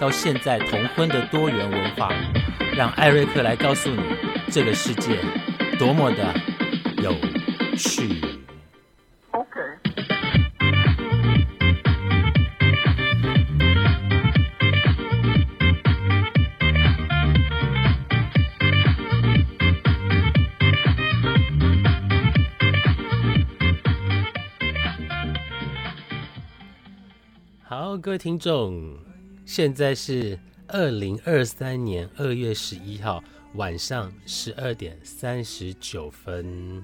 到现在同婚的多元文化，让艾瑞克来告诉你，这个世界多么的有趣。好，各位听众，现在是二零二三年二月十一号晚上十二点三十九分。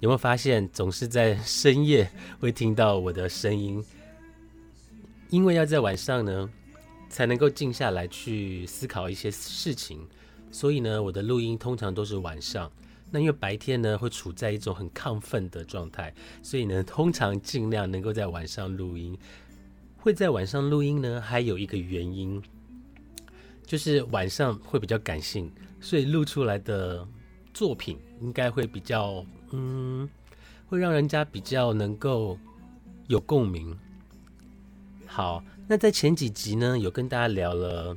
有没有发现，总是在深夜会听到我的声音？因为要在晚上呢，才能够静下来去思考一些事情，所以呢，我的录音通常都是晚上。那因为白天呢，会处在一种很亢奋的状态，所以呢，通常尽量能够在晚上录音。会在晚上录音呢，还有一个原因，就是晚上会比较感性，所以录出来的作品应该会比较，嗯，会让人家比较能够有共鸣。好，那在前几集呢，有跟大家聊了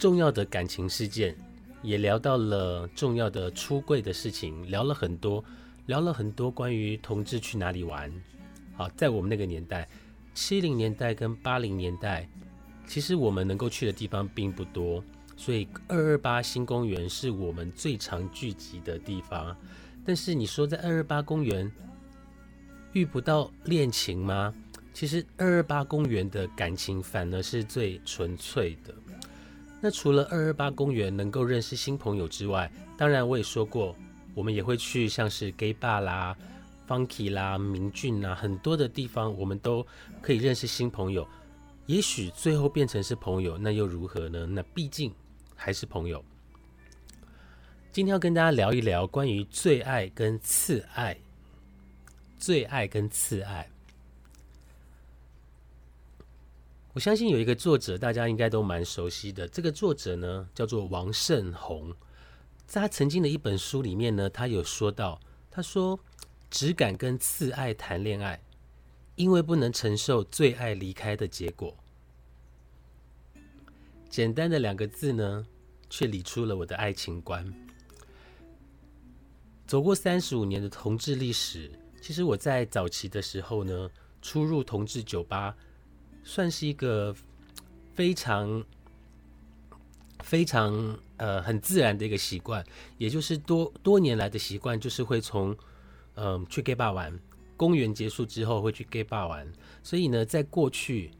重要的感情事件，也聊到了重要的出柜的事情，聊了很多，聊了很多关于同志去哪里玩。好，在我们那个年代。七零年代跟八零年代，其实我们能够去的地方并不多，所以二二八新公园是我们最常聚集的地方。但是你说在二二八公园遇不到恋情吗？其实二二八公园的感情反而是最纯粹的。那除了二二八公园能够认识新朋友之外，当然我也说过，我们也会去像是 gay bar 啦。Funky 啦，明俊啦，很多的地方我们都可以认识新朋友。也许最后变成是朋友，那又如何呢？那毕竟还是朋友。今天要跟大家聊一聊关于最爱跟次爱。最爱跟次爱，我相信有一个作者，大家应该都蛮熟悉的。这个作者呢，叫做王胜宏。在他曾经的一本书里面呢，他有说到，他说。只敢跟次爱谈恋爱，因为不能承受最爱离开的结果。简单的两个字呢，却理出了我的爱情观。走过三十五年的同志历史，其实我在早期的时候呢，出入同志酒吧，算是一个非常、非常呃很自然的一个习惯，也就是多多年来的习惯，就是会从。嗯，去 gay bar 玩，公园结束之后会去 gay bar 玩，所以呢，在过去，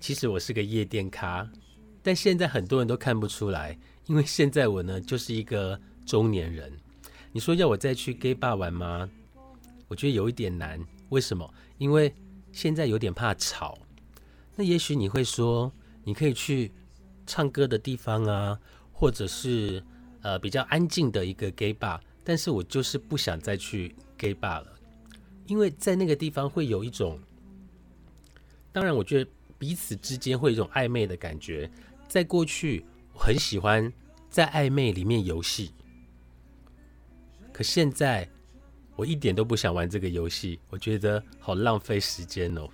其实我是个夜店咖，但现在很多人都看不出来，因为现在我呢就是一个中年人。你说要我再去 gay bar 玩吗？我觉得有一点难。为什么？因为现在有点怕吵。那也许你会说，你可以去唱歌的地方啊，或者是呃比较安静的一个 gay bar，但是我就是不想再去。Gay 罢了，因为在那个地方会有一种，当然，我觉得彼此之间会有一种暧昧的感觉。在过去，我很喜欢在暧昧里面游戏，可现在我一点都不想玩这个游戏，我觉得好浪费时间哦。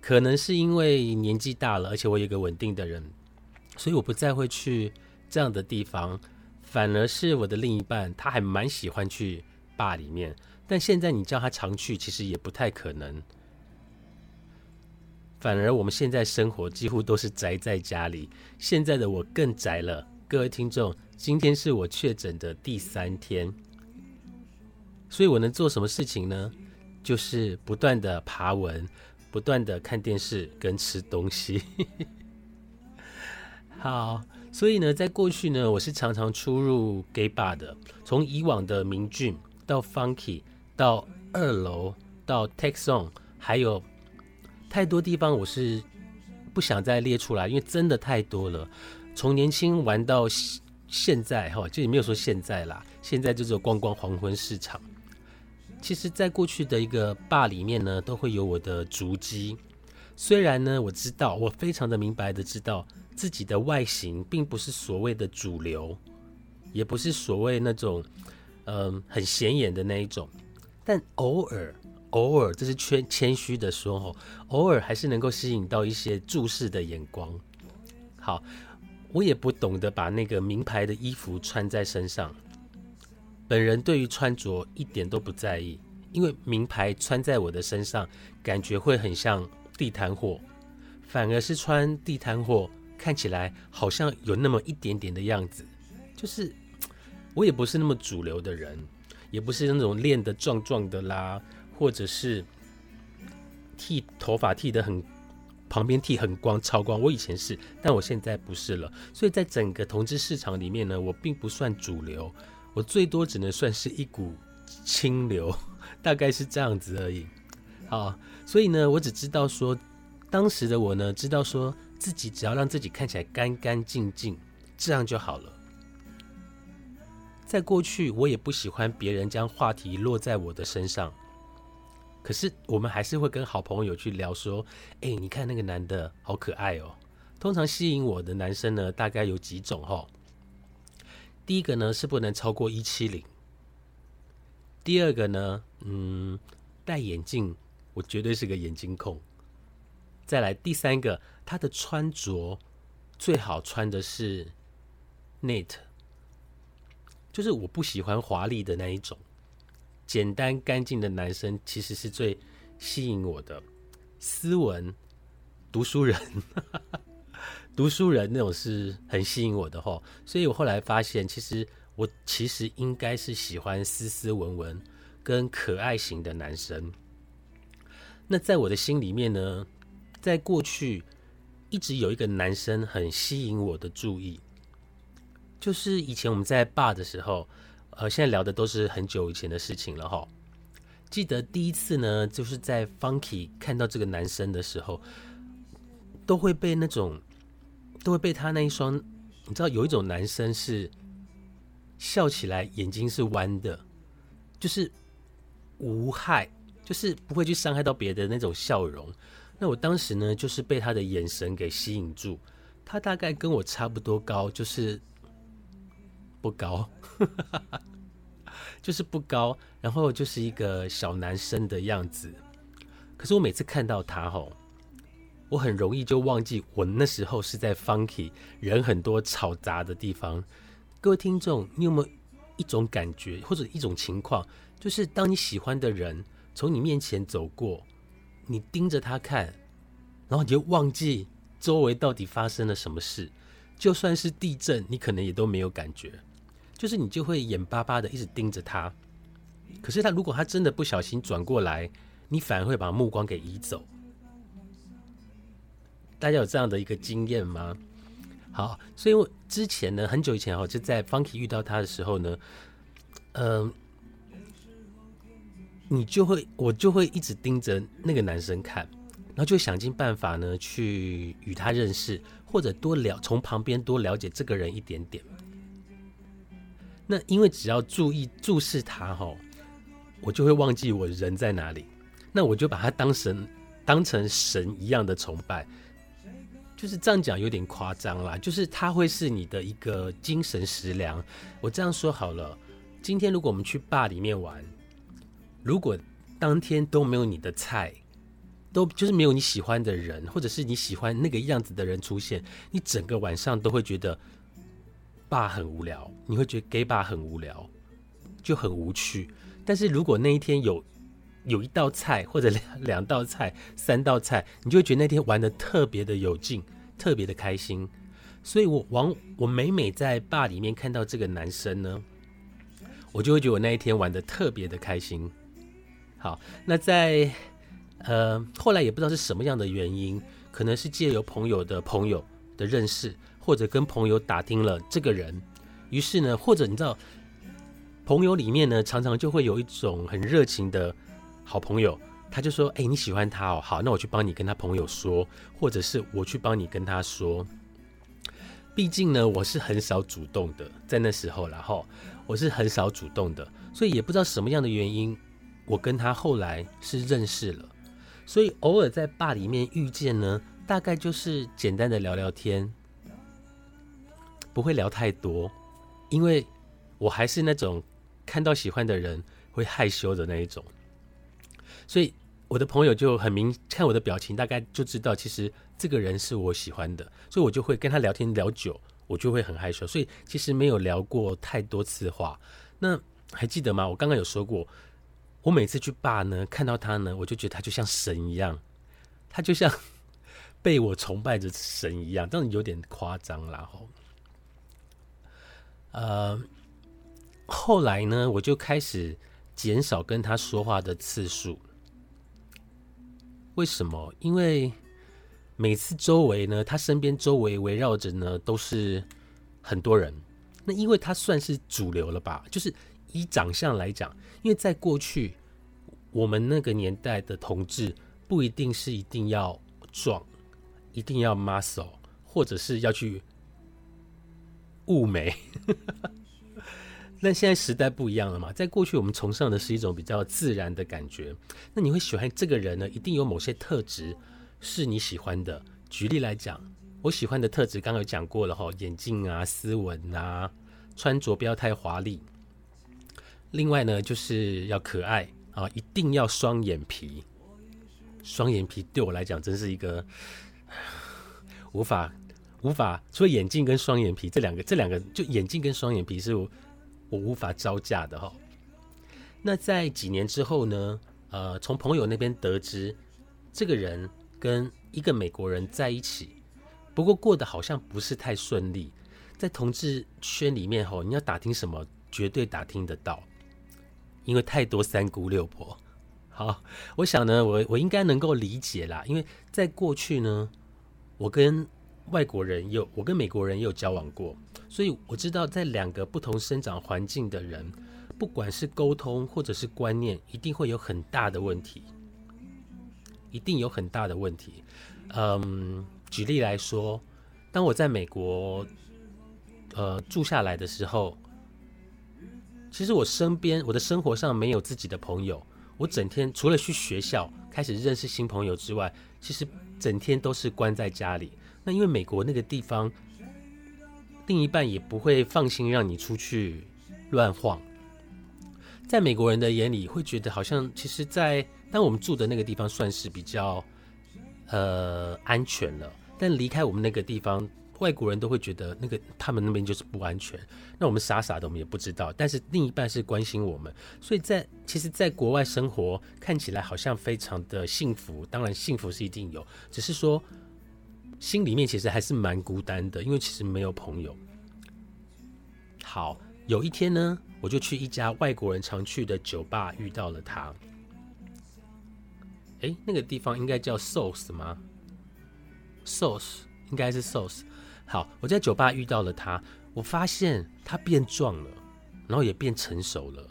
可能是因为年纪大了，而且我有一个稳定的人，所以我不再会去这样的地方。反而是我的另一半，他还蛮喜欢去。坝里面，但现在你叫他常去，其实也不太可能。反而我们现在生活几乎都是宅在家里。现在的我更宅了。各位听众，今天是我确诊的第三天，所以我能做什么事情呢？就是不断的爬文，不断的看电视跟吃东西。好，所以呢，在过去呢，我是常常出入 gay bar 的，从以往的明俊。到 Funky，到二楼，到 Texon，还有太多地方我是不想再列出来，因为真的太多了。从年轻玩到现在哈，就也没有说现在啦，现在就是光光黄昏市场。其实，在过去的一个坝里面呢，都会有我的足迹。虽然呢，我知道，我非常的明白的知道自己的外形并不是所谓的主流，也不是所谓那种嗯很显眼的那一种，但偶尔偶尔，这是谦谦虚的说哦，偶尔还是能够吸引到一些注视的眼光。好，我也不懂得把那个名牌的衣服穿在身上。本人对于穿着一点都不在意，因为名牌穿在我的身上，感觉会很像地摊货，反而是穿地摊货看起来好像有那么一点点的样子。就是我也不是那么主流的人，也不是那种练得壮壮的啦，或者是剃头发剃得很旁边剃很光超光。我以前是，但我现在不是了。所以在整个同志市场里面呢，我并不算主流。我最多只能算是一股清流，大概是这样子而已。好，所以呢，我只知道说，当时的我呢，知道说自己只要让自己看起来干干净净，这样就好了。在过去，我也不喜欢别人将话题落在我的身上，可是我们还是会跟好朋友去聊说，哎，你看那个男的好可爱哦。通常吸引我的男生呢，大概有几种哈。第一个呢是不能超过一七零，第二个呢，嗯，戴眼镜，我绝对是个眼镜控。再来第三个，他的穿着最好穿的是 net，就是我不喜欢华丽的那一种，简单干净的男生其实是最吸引我的，斯文读书人。读书人那种是很吸引我的哈，所以我后来发现，其实我其实应该是喜欢斯斯文文跟可爱型的男生。那在我的心里面呢，在过去一直有一个男生很吸引我的注意，就是以前我们在爸的时候，呃，现在聊的都是很久以前的事情了哈。记得第一次呢，就是在 Funky 看到这个男生的时候，都会被那种。都会被他那一双，你知道有一种男生是笑起来眼睛是弯的，就是无害，就是不会去伤害到别的那种笑容。那我当时呢，就是被他的眼神给吸引住。他大概跟我差不多高，就是不高，就是不高，然后就是一个小男生的样子。可是我每次看到他吼。我很容易就忘记我那时候是在 funky 人很多吵杂的地方。各位听众，你有没有一种感觉或者一种情况，就是当你喜欢的人从你面前走过，你盯着他看，然后你就忘记周围到底发生了什么事，就算是地震，你可能也都没有感觉，就是你就会眼巴巴的一直盯着他。可是他如果他真的不小心转过来，你反而会把目光给移走。大家有这样的一个经验吗？好，所以我之前呢，很久以前哦，就在 Funky 遇到他的时候呢，嗯，你就会，我就会一直盯着那个男生看，然后就想尽办法呢，去与他认识，或者多了从旁边多了解这个人一点点。那因为只要注意注视他哈，我就会忘记我人在哪里，那我就把他当神，当成神一样的崇拜。就是这样讲有点夸张啦，就是他会是你的一个精神食粮。我这样说好了，今天如果我们去坝里面玩，如果当天都没有你的菜，都就是没有你喜欢的人，或者是你喜欢那个样子的人出现，你整个晚上都会觉得爸很无聊，你会觉得 gay 坝很无聊，就很无趣。但是如果那一天有有一道菜或者两两道菜、三道菜，你就会觉得那天玩的特别的有劲，特别的开心。所以，我往我每每在坝里面看到这个男生呢，我就会觉得我那一天玩的特别的开心。好，那在呃后来也不知道是什么样的原因，可能是借由朋友的朋友的认识，或者跟朋友打听了这个人，于是呢，或者你知道，朋友里面呢，常常就会有一种很热情的。好朋友他就说：“哎，你喜欢他哦，好，那我去帮你跟他朋友说，或者是我去帮你跟他说。毕竟呢，我是很少主动的，在那时候，然后我是很少主动的，所以也不知道什么样的原因，我跟他后来是认识了。所以偶尔在坝里面遇见呢，大概就是简单的聊聊天，不会聊太多，因为我还是那种看到喜欢的人会害羞的那一种。”所以我的朋友就很明看我的表情，大概就知道其实这个人是我喜欢的，所以我就会跟他聊天聊久，我就会很害羞，所以其实没有聊过太多次话。那还记得吗？我刚刚有说过，我每次去爸呢，看到他呢，我就觉得他就像神一样，他就像 被我崇拜着神一样，当然有点夸张然后，呃，后来呢，我就开始减少跟他说话的次数。为什么？因为每次周围呢，他身边周围围绕着呢都是很多人。那因为他算是主流了吧？就是以长相来讲，因为在过去我们那个年代的同志不一定是一定要壮，一定要 muscle，或者是要去物美。那现在时代不一样了嘛，在过去我们崇尚的是一种比较自然的感觉。那你会喜欢这个人呢？一定有某些特质是你喜欢的。举例来讲，我喜欢的特质刚刚有讲过了哈，眼镜啊、斯文啊、穿着不要太华丽。另外呢，就是要可爱啊，一定要双眼皮。双眼皮对我来讲真是一个无法无法，除了眼镜跟双眼皮这两个，这两个就眼镜跟双眼皮是我。我无法招架的哈。那在几年之后呢？呃，从朋友那边得知，这个人跟一个美国人在一起，不过过得好像不是太顺利。在同志圈里面吼，你要打听什么，绝对打听得到，因为太多三姑六婆。好，我想呢，我我应该能够理解啦，因为在过去呢，我跟外国人有，我跟美国人也有交往过。所以我知道，在两个不同生长环境的人，不管是沟通或者是观念，一定会有很大的问题，一定有很大的问题。嗯，举例来说，当我在美国，呃，住下来的时候，其实我身边我的生活上没有自己的朋友，我整天除了去学校开始认识新朋友之外，其实整天都是关在家里。那因为美国那个地方。另一半也不会放心让你出去乱晃，在美国人的眼里，会觉得好像其实，在当我们住的那个地方算是比较呃安全了，但离开我们那个地方，外国人都会觉得那个他们那边就是不安全。那我们傻傻的，我们也不知道，但是另一半是关心我们，所以在其实，在国外生活看起来好像非常的幸福，当然幸福是一定有，只是说。心里面其实还是蛮孤单的，因为其实没有朋友。好，有一天呢，我就去一家外国人常去的酒吧遇到了他。哎，那个地方应该叫 Sauce 吗？Sauce 应该是 Sauce。好，我在酒吧遇到了他，我发现他变壮了，然后也变成熟了，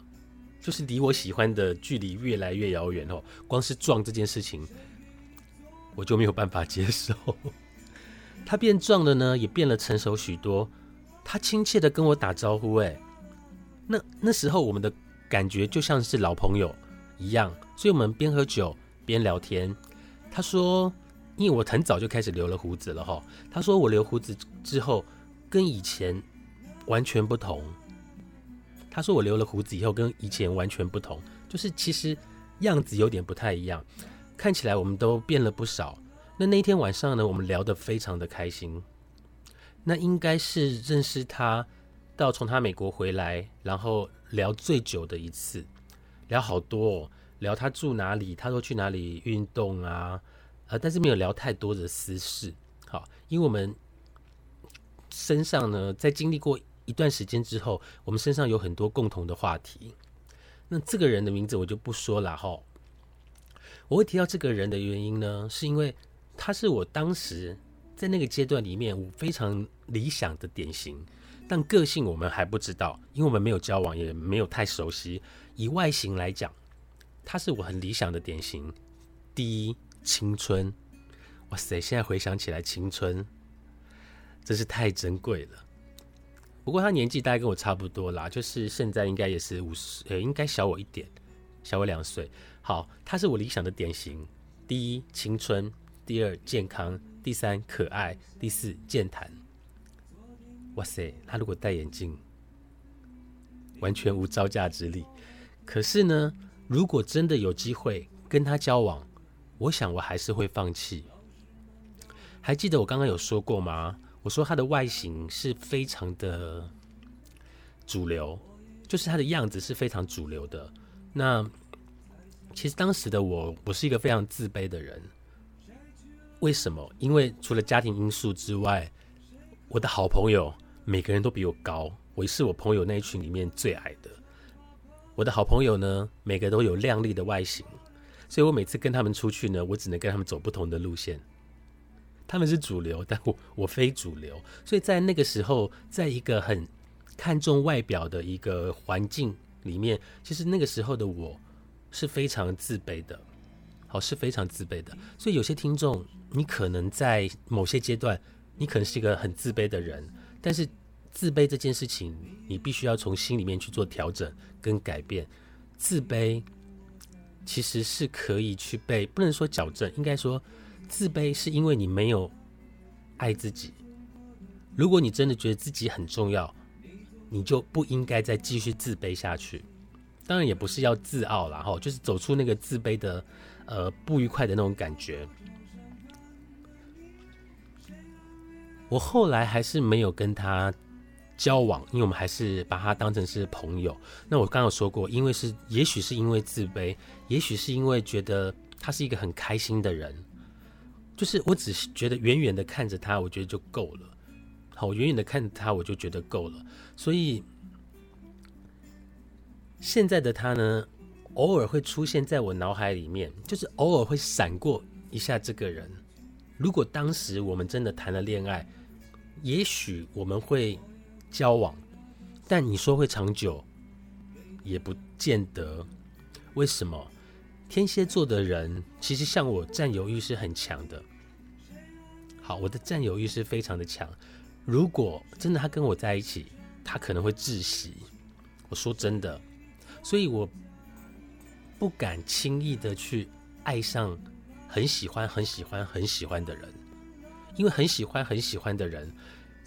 就是离我喜欢的距离越来越遥远哦。光是壮这件事情，我就没有办法接受。他变壮了呢，也变了成熟许多。他亲切的跟我打招呼，哎，那那时候我们的感觉就像是老朋友一样，所以我们边喝酒边聊天。他说，因为我很早就开始留了胡子了哈，他说我留胡子之后跟以前完全不同。他说我留了胡子以后跟以前完全不同，就是其实样子有点不太一样，看起来我们都变了不少。那那天晚上呢，我们聊得非常的开心。那应该是认识他到从他美国回来，然后聊最久的一次，聊好多，哦，聊他住哪里，他说去哪里运动啊，呃，但是没有聊太多的私事。好，因为我们身上呢，在经历过一段时间之后，我们身上有很多共同的话题。那这个人的名字我就不说了哈。我会提到这个人的原因呢，是因为。他是我当时在那个阶段里面我非常理想的典型，但个性我们还不知道，因为我们没有交往，也没有太熟悉。以外形来讲，他是我很理想的典型，第一，青春。哇塞！现在回想起来，青春真是太珍贵了。不过他年纪大概跟我差不多啦，就是现在应该也是五十，呃，应该小我一点，小我两岁。好，他是我理想的典型：第一，青春；第二，健康；第三，可爱；第四，健谈。哇塞！他如果戴眼镜，完全无招架之力。可是呢，如果真的有机会跟他交往，我想我还是会放弃。还记得我刚刚有说过吗？我说他的外形是非常的主流，就是他的样子是非常主流的。那其实当时的我，我是一个非常自卑的人。为什么？因为除了家庭因素之外，我的好朋友每个人都比我高，我是我朋友那一群里面最矮的。我的好朋友呢，每个都有靓丽的外形，所以我每次跟他们出去呢，我只能跟他们走不同的路线。他们是主流，但我我非主流，所以在那个时候，在一个很看重外表的一个环境里面，其实那个时候的我是非常自卑的，好是非常自卑的。所以有些听众，你可能在某些阶段，你可能是一个很自卑的人，但是自卑这件事情，你必须要从心里面去做调整跟改变。自卑其实是可以去被，不能说矫正，应该说。自卑是因为你没有爱自己。如果你真的觉得自己很重要，你就不应该再继续自卑下去。当然，也不是要自傲啦，哈，就是走出那个自卑的呃不愉快的那种感觉。我后来还是没有跟他交往，因为我们还是把他当成是朋友。那我刚刚说过，因为是也许是因为自卑，也许是因为觉得他是一个很开心的人。就是我只是觉得远远的看着他，我觉得就够了。好，远远的看着他，我就觉得够了。所以现在的他呢，偶尔会出现在我脑海里面，就是偶尔会闪过一下这个人。如果当时我们真的谈了恋爱，也许我们会交往，但你说会长久，也不见得。为什么？天蝎座的人其实像我，占有欲是很强的。好，我的占有欲是非常的强。如果真的他跟我在一起，他可能会窒息。我说真的，所以我不敢轻易的去爱上很喜欢、很喜欢、很喜欢的人，因为很喜欢、很喜欢的人，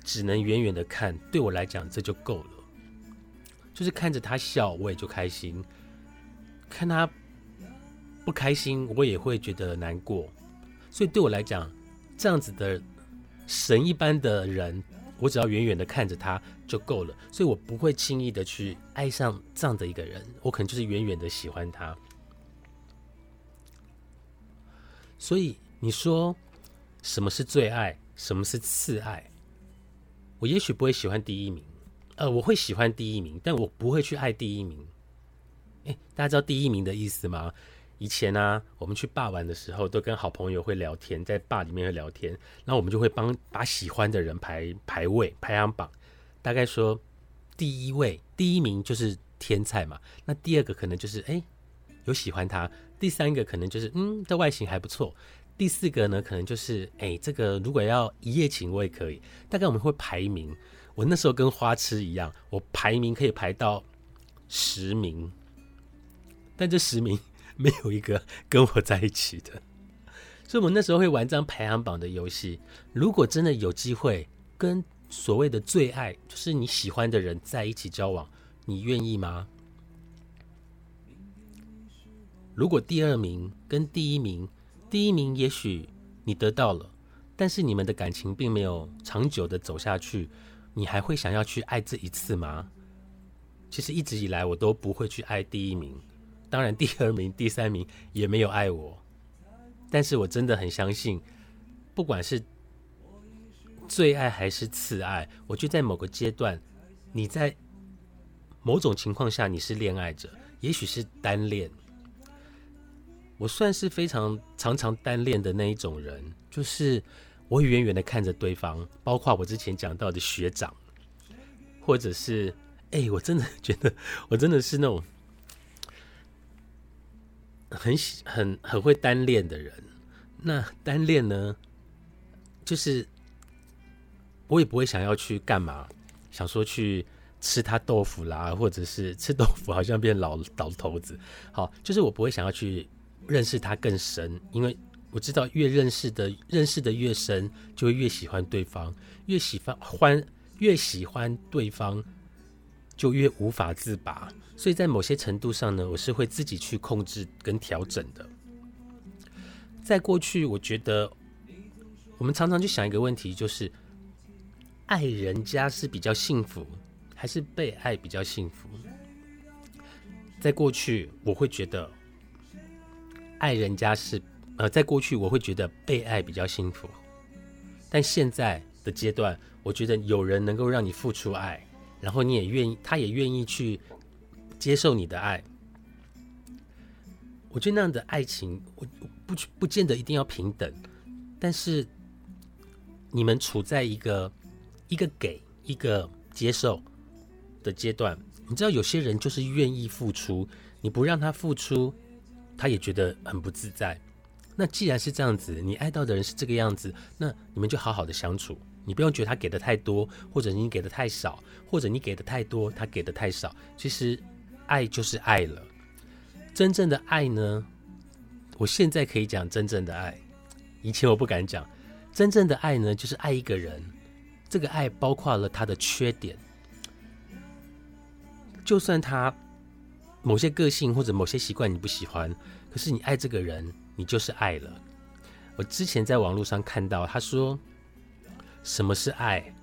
只能远远的看。对我来讲，这就够了。就是看着他笑，我也就开心；看他。不开心，我也会觉得难过，所以对我来讲，这样子的神一般的人，我只要远远的看着他就够了，所以我不会轻易的去爱上这样的一个人，我可能就是远远的喜欢他。所以你说什么是最爱，什么是次爱？我也许不会喜欢第一名，呃，我会喜欢第一名，但我不会去爱第一名。哎，大家知道第一名的意思吗？以前呢，我们去坝玩的时候，都跟好朋友会聊天，在坝里面会聊天，然后我们就会帮把喜欢的人排排位排行榜，大概说第一位第一名就是天菜嘛，那第二个可能就是哎有喜欢他，第三个可能就是嗯这外形还不错，第四个呢可能就是哎这个如果要一夜情我也可以，大概我们会排名，我那时候跟花痴一样，我排名可以排到十名，但这十名。没有一个跟我在一起的，所以我们那时候会玩张排行榜的游戏。如果真的有机会跟所谓的最爱，就是你喜欢的人在一起交往，你愿意吗？如果第二名跟第一名，第一名也许你得到了，但是你们的感情并没有长久的走下去，你还会想要去爱这一次吗？其实一直以来我都不会去爱第一名。当然，第二名、第三名也没有爱我，但是我真的很相信，不管是最爱还是次爱，我觉得在某个阶段，你在某种情况下你是恋爱者，也许是单恋。我算是非常常常单恋的那一种人，就是我远远的看着对方，包括我之前讲到的学长，或者是哎，我真的觉得我真的是那种。很喜很很会单恋的人。那单恋呢，就是我也不会想要去干嘛，想说去吃他豆腐啦，或者是吃豆腐好像变老老头子。好，就是我不会想要去认识他更深，因为我知道越认识的认识的越深，就会越喜欢对方，越喜欢欢越喜欢对方，就越无法自拔。所以在某些程度上呢，我是会自己去控制跟调整的。在过去，我觉得我们常常去想一个问题，就是爱人家是比较幸福，还是被爱比较幸福？在过去，我会觉得爱人家是呃，在过去我会觉得被爱比较幸福，但现在的阶段，我觉得有人能够让你付出爱，然后你也愿意，他也愿意去接受你的爱。我觉得那样的爱情，我不不见得一定要平等，但是你们处在一个一个给一个接受的阶段。你知道，有些人就是愿意付出，你不让他付出，他也觉得很不自在。那既然是这样子，你爱到的人是这个样子，那你们就好好的相处。你不用觉得他给的太多，或者你给的太少，或者你给的太多，他给的太少。其实，爱就是爱了。真正的爱呢？我现在可以讲真正的爱，以前我不敢讲。真正的爱呢，就是爱一个人，这个爱包括了他的缺点，就算他某些个性或者某些习惯你不喜欢，可是你爱这个人，你就是爱了。我之前在网络上看到他说，什么是爱？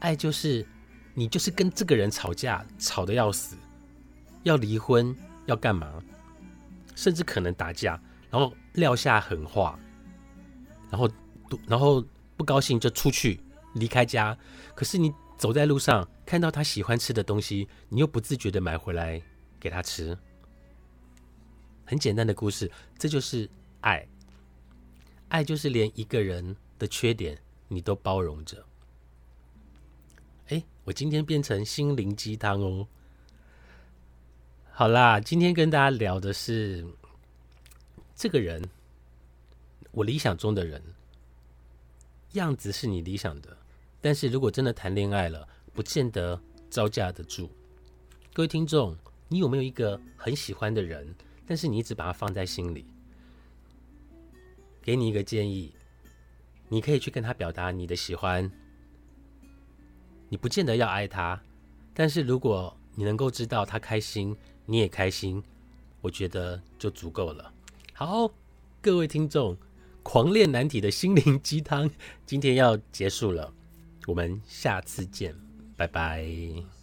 爱就是你就是跟这个人吵架，吵得要死，要离婚。要干嘛？甚至可能打架，然后撂下狠话，然后然后不高兴就出去离开家。可是你走在路上，看到他喜欢吃的东西，你又不自觉的买回来给他吃。很简单的故事，这就是爱。爱就是连一个人的缺点你都包容着。哎，我今天变成心灵鸡汤哦。好啦，今天跟大家聊的是这个人，我理想中的人样子是你理想的，但是如果真的谈恋爱了，不见得招架得住。各位听众，你有没有一个很喜欢的人，但是你一直把他放在心里？给你一个建议，你可以去跟他表达你的喜欢，你不见得要爱他，但是如果你能够知道他开心。你也开心，我觉得就足够了。好，各位听众，狂恋难题的心灵鸡汤今天要结束了，我们下次见，拜拜。